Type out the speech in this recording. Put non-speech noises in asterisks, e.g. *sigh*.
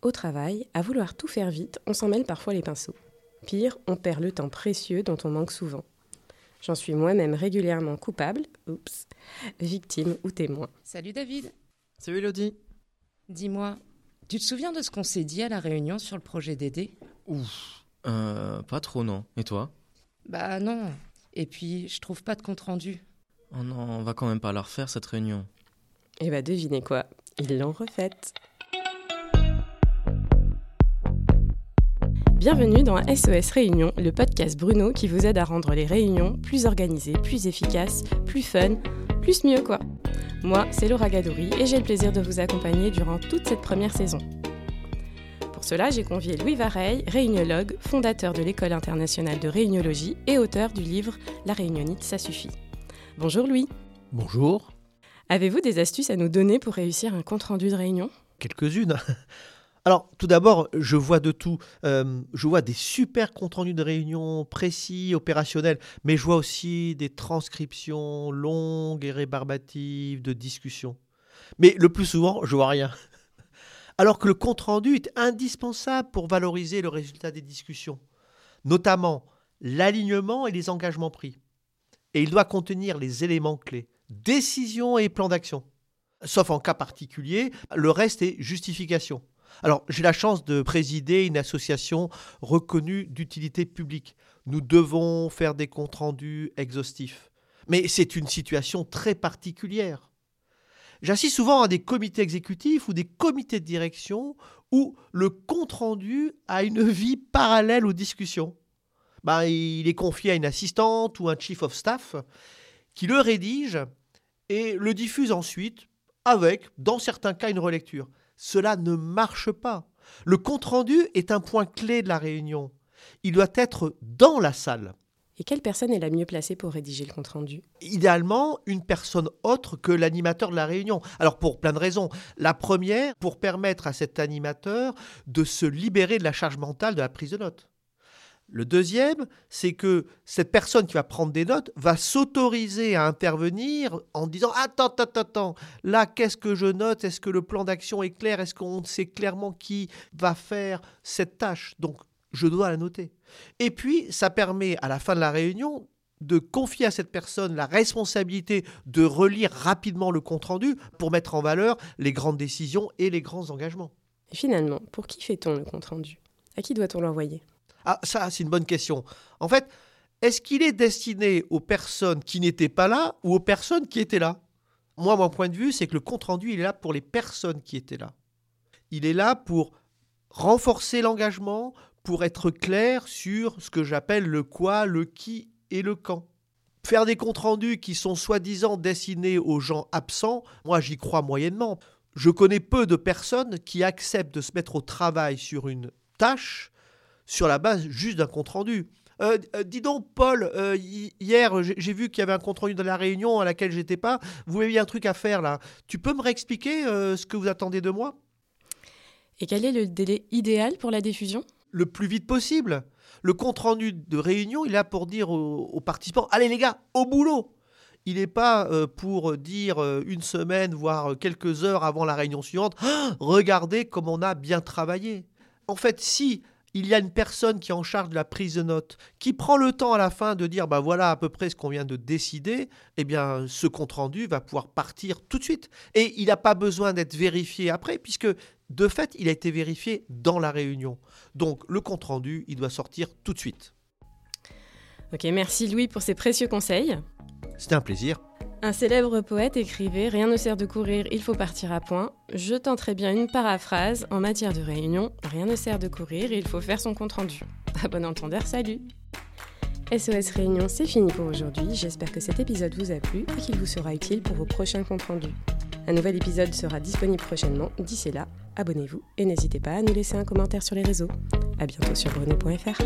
Au travail, à vouloir tout faire vite, on s'en mêle parfois les pinceaux. Pire, on perd le temps précieux dont on manque souvent. J'en suis moi-même régulièrement coupable, oups, victime ou témoin. Salut David. Salut Elodie. Dis-moi, tu te souviens de ce qu'on s'est dit à la réunion sur le projet d'aider Ouf. Euh, pas trop, non. Et toi? Bah non. Et puis, je trouve pas de compte rendu. Oh non, on va quand même pas la refaire cette réunion. Et bah devinez quoi, ils l'ont refaite. Bienvenue dans SOS Réunion, le podcast Bruno qui vous aide à rendre les réunions plus organisées, plus efficaces, plus fun, plus mieux quoi. Moi, c'est Laura Gadouri et j'ai le plaisir de vous accompagner durant toute cette première saison. Pour cela, j'ai convié Louis Vareille, réuniologue, fondateur de l'École internationale de réuniologie et auteur du livre La réunionnite, ça suffit. Bonjour Louis. Bonjour. Avez-vous des astuces à nous donner pour réussir un compte-rendu de réunion? Quelques-unes. Alors, tout d'abord, je vois de tout. Euh, je vois des super comptes rendus de réunions précis, opérationnels, mais je vois aussi des transcriptions longues et rébarbatives de discussions. Mais le plus souvent, je vois rien. *laughs* Alors que le compte rendu est indispensable pour valoriser le résultat des discussions, notamment l'alignement et les engagements pris. Et il doit contenir les éléments clés, décision et plan d'action. Sauf en cas particulier, le reste est justification. Alors, j'ai la chance de présider une association reconnue d'utilité publique. Nous devons faire des comptes rendus exhaustifs. Mais c'est une situation très particulière. J'assiste souvent à des comités exécutifs ou des comités de direction où le compte rendu a une vie parallèle aux discussions. Ben, il est confié à une assistante ou un chief of staff qui le rédige et le diffuse ensuite avec, dans certains cas, une relecture. Cela ne marche pas. Le compte-rendu est un point clé de la réunion. Il doit être dans la salle. Et quelle personne est la mieux placée pour rédiger le compte-rendu? Idéalement, une personne autre que l'animateur de la réunion. Alors pour plein de raisons. La première, pour permettre à cet animateur de se libérer de la charge mentale de la prise de notes. Le deuxième, c'est que cette personne qui va prendre des notes va s'autoriser à intervenir en disant Attends, attends, attends, là, qu'est-ce que je note? Est-ce que le plan d'action est clair? Est-ce qu'on sait clairement qui va faire cette tâche? Donc, je dois la noter. Et puis, ça permet à la fin de la réunion de confier à cette personne la responsabilité de relire rapidement le compte-rendu pour mettre en valeur les grandes décisions et les grands engagements. Finalement, pour qui fait-on le compte-rendu? À qui doit-on l'envoyer? Ah, ça, c'est une bonne question. En fait, est-ce qu'il est destiné aux personnes qui n'étaient pas là ou aux personnes qui étaient là? Moi, mon point de vue, c'est que le compte-rendu, il est là pour les personnes qui étaient là. Il est là pour renforcer l'engagement, pour être clair sur ce que j'appelle le quoi, le qui et le quand. Faire des comptes rendus qui sont soi-disant destinés aux gens absents, moi j'y crois moyennement. Je connais peu de personnes qui acceptent de se mettre au travail sur une tâche sur la base juste d'un compte rendu. Euh, euh, dis donc, Paul, euh, hier, j'ai vu qu'il y avait un compte rendu de la réunion à laquelle j'étais pas. Vous avez un truc à faire là. Tu peux me réexpliquer ce que vous attendez de moi? Et quel est le délai idéal pour la diffusion? Le plus vite possible. Le compte rendu de réunion, il est là pour dire aux, participants Allez les gars, au boulot il n'est pas pour dire une semaine, voire quelques heures avant la réunion suivante, regardez comme on a bien travaillé. En fait, si il y a une personne qui est en charge de la prise de notes, qui prend le temps à la fin de dire bah voilà à peu près ce qu'on vient de décider, eh bien ce compte rendu va pouvoir partir tout de suite et il n'a pas besoin d'être vérifié après puisque de fait il a été vérifié dans la réunion. Donc le compte rendu, il doit sortir tout de suite. Ok, merci Louis pour ces précieux conseils. C'était un plaisir. Un célèbre poète écrivait Rien ne sert de courir, il faut partir à point. Je tenterai bien une paraphrase en matière de réunion Rien ne sert de courir, il faut faire son compte rendu. À bon entendeur, salut SOS Réunion, c'est fini pour aujourd'hui. J'espère que cet épisode vous a plu et qu'il vous sera utile pour vos prochains comptes rendus. Un nouvel épisode sera disponible prochainement. D'ici là, abonnez-vous et n'hésitez pas à nous laisser un commentaire sur les réseaux. A bientôt sur bruno.fr.